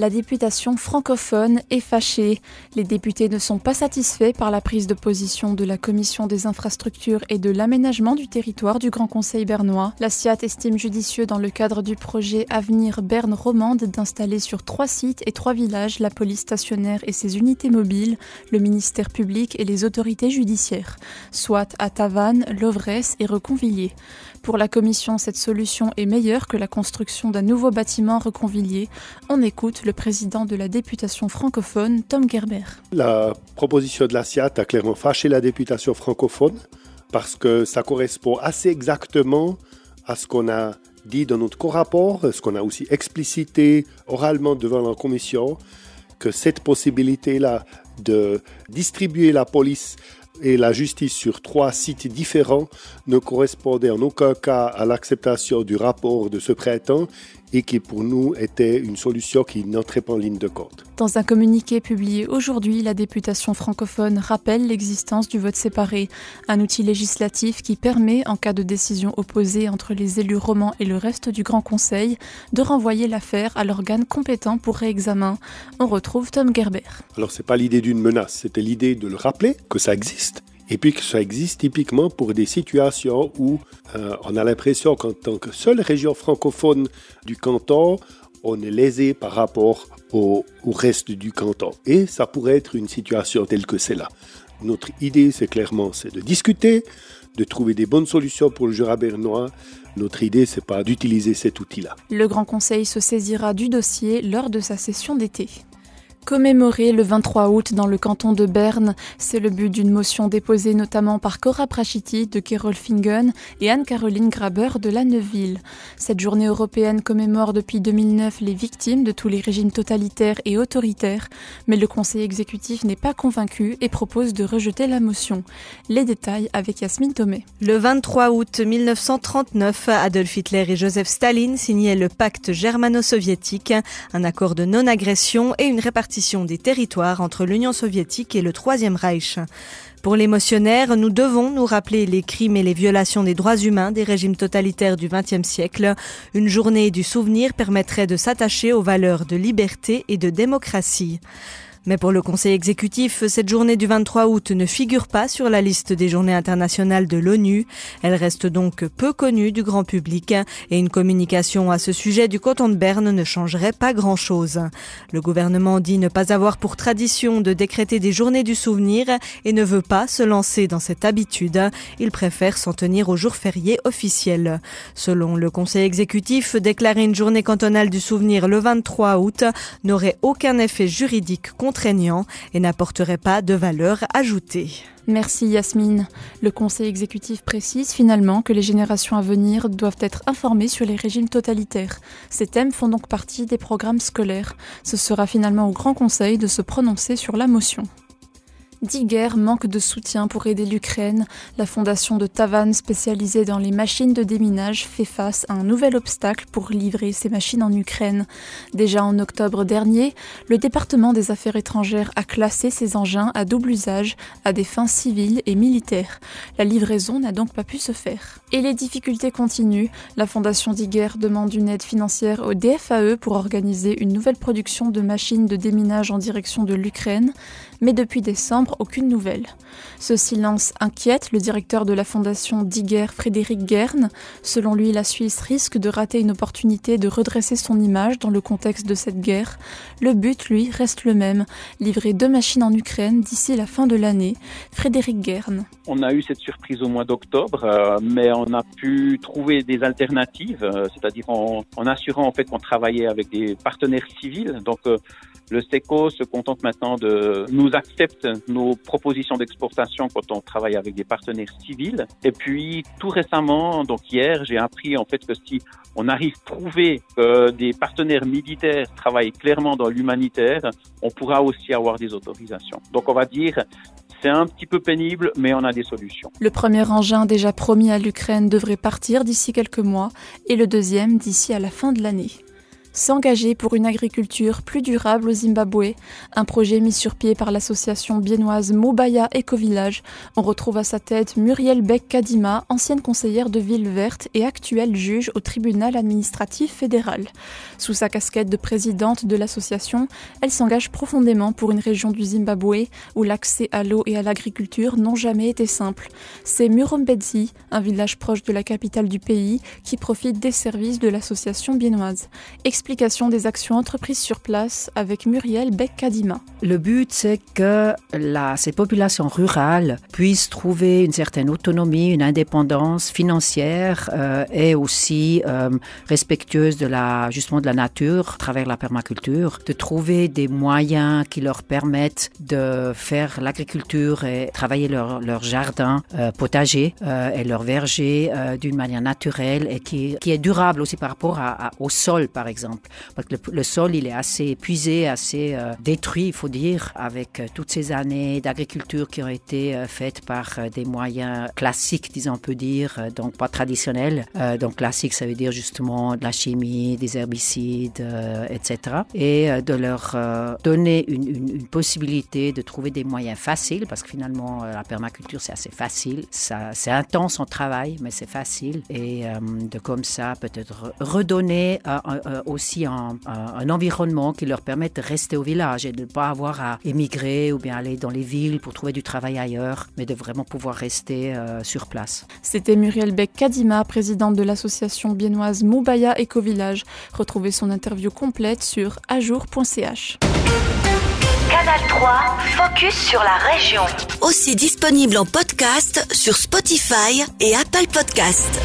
La députation francophone est fâchée. Les députés ne sont pas satisfaits par la prise de position de la Commission des infrastructures et de l'aménagement du territoire du Grand Conseil bernois. La SIAT estime judicieux dans le cadre du projet Avenir Berne Romande d'installer sur trois sites et trois villages la police stationnaire et ses unités mobiles, le ministère public et les autorités judiciaires, soit à Tavannes, Lovresse et Reconvilliers. Pour la Commission, cette solution est meilleure que la construction d'un nouveau bâtiment reconvilier. On écoute président de la députation francophone, Tom Gerber. La proposition de la SIAT a clairement fâché la députation francophone parce que ça correspond assez exactement à ce qu'on a dit dans notre co-rapport, ce qu'on a aussi explicité oralement devant la commission, que cette possibilité-là de distribuer la police et la justice sur trois sites différents ne correspondait en aucun cas à l'acceptation du rapport de ce printemps et qui pour nous était une solution qui n'entrait pas en ligne de compte. Dans un communiqué publié aujourd'hui, la députation francophone rappelle l'existence du vote séparé, un outil législatif qui permet, en cas de décision opposée entre les élus romans et le reste du Grand Conseil, de renvoyer l'affaire à l'organe compétent pour réexamen. On retrouve Tom Gerber. Alors c'est pas l'idée d'une menace, c'était l'idée de le rappeler que ça existe et puis que ça existe typiquement pour des situations où euh, on a l'impression qu'en tant que seule région francophone du canton, on est lésé par rapport au, reste du canton. Et ça pourrait être une situation telle que celle-là. Notre idée, c'est clairement, c'est de discuter, de trouver des bonnes solutions pour le Jura bernois. Notre idée, c'est pas d'utiliser cet outil-là. Le Grand Conseil se saisira du dossier lors de sa session d'été. Commémorer le 23 août dans le canton de Berne, c'est le but d'une motion déposée notamment par Cora Prachiti de Gerolfingen et Anne-Caroline Graber de la Neuville. Cette journée européenne commémore depuis 2009 les victimes de tous les régimes totalitaires et autoritaires, mais le Conseil exécutif n'est pas convaincu et propose de rejeter la motion. Les détails avec Yasmine Thomé. Le 23 août 1939, Adolf Hitler et Joseph Staline signaient le pacte germano-soviétique, un accord de non-agression et une répartition des territoires entre l'Union soviétique et le Troisième Reich. Pour les motionnaires, nous devons nous rappeler les crimes et les violations des droits humains des régimes totalitaires du XXe siècle. Une journée du souvenir permettrait de s'attacher aux valeurs de liberté et de démocratie. Mais pour le Conseil exécutif, cette journée du 23 août ne figure pas sur la liste des journées internationales de l'ONU. Elle reste donc peu connue du grand public et une communication à ce sujet du canton de Berne ne changerait pas grand-chose. Le gouvernement dit ne pas avoir pour tradition de décréter des journées du souvenir et ne veut pas se lancer dans cette habitude. Il préfère s'en tenir aux jours fériés officiels. Selon le Conseil exécutif, déclarer une journée cantonale du souvenir le 23 août n'aurait aucun effet juridique et n'apporterait pas de valeur ajoutée. Merci Yasmine. Le Conseil exécutif précise finalement que les générations à venir doivent être informées sur les régimes totalitaires. Ces thèmes font donc partie des programmes scolaires. Ce sera finalement au Grand Conseil de se prononcer sur la motion. Diger manque de soutien pour aider l'Ukraine. La fondation de Tavan, spécialisée dans les machines de déminage, fait face à un nouvel obstacle pour livrer ces machines en Ukraine. Déjà en octobre dernier, le département des Affaires étrangères a classé ces engins à double usage à des fins civiles et militaires. La livraison n'a donc pas pu se faire. Et les difficultés continuent. La fondation Diger demande une aide financière au DFAE pour organiser une nouvelle production de machines de déminage en direction de l'Ukraine. Mais depuis décembre, aucune nouvelle. Ce silence inquiète le directeur de la fondation Diger, Frédéric Guerne. Selon lui, la Suisse risque de rater une opportunité de redresser son image dans le contexte de cette guerre. Le but, lui, reste le même, livrer deux machines en Ukraine d'ici la fin de l'année. Frédéric Guerne. On a eu cette surprise au mois d'octobre, euh, mais on a pu trouver des alternatives, euh, c'est-à-dire en, assurant en fait qu'on travaillait avec des partenaires civils. Donc euh, le SECO se contente maintenant de nous accepte nos propositions d'exportation quand on travaille avec des partenaires civils. Et puis tout récemment, donc hier, j'ai appris en fait que si on arrive à prouver que des partenaires militaires travaillent clairement dans l'humanitaire, on pourra aussi avoir des autorisations. Donc on va dire c'est un petit peu pénible, mais on a des solutions. Le premier engin déjà promis à l'Ukraine devrait partir d'ici quelques mois et le deuxième d'ici à la fin de l'année. S'engager pour une agriculture plus durable au Zimbabwe, un projet mis sur pied par l'association biennoise Mobaya Eco-Village. On retrouve à sa tête Muriel Beck-Kadima, ancienne conseillère de Ville Verte et actuelle juge au tribunal administratif fédéral. Sous sa casquette de présidente de l'association, elle s'engage profondément pour une région du Zimbabwe où l'accès à l'eau et à l'agriculture n'ont jamais été simples. C'est Murombedzi, un village proche de la capitale du pays, qui profite des services de l'association biennoise explication des actions entreprises sur place avec Muriel Beck-Kadima. Le but, c'est que ces populations rurales puissent trouver une certaine autonomie, une indépendance financière euh, et aussi euh, respectueuse de la, justement de la nature à travers la permaculture, de trouver des moyens qui leur permettent de faire l'agriculture et travailler leur, leur jardin euh, potager et leur verger d'une manière naturelle et qui, est durable aussi par rapport au sol, par exemple Parce que le, sol, il est assez épuisé, assez euh, détruit, il faut dire, avec euh, toutes ces années d'agriculture qui ont été euh, faites par des moyens classiques, disons, on peut dire, donc pas traditionnels. Donc classique, ça veut dire justement de la chimie, des herbicides, etc. Et de leur donner une, une, une, possibilité de trouver des moyens faciles, parce que finalement, la permaculture, c'est assez facile. C'est intense en travail, mais c'est facile. Et de comme ça, peut-être redonner aussi un, un, environnement qui leur permette de rester au village et de ne pas avoir à émigrer ou bien aller dans les villes pour trouver du travail ailleurs, mais de vraiment pouvoir rester euh, sur place. C'était Muriel Beck-Kadima, présidente de l'association biennoise Moubaya Éco-Village. Retrouvez son interview complète sur ajour.ch. Canal 3, focus sur la région. Aussi disponible en podcast sur Spotify et Apple Podcast.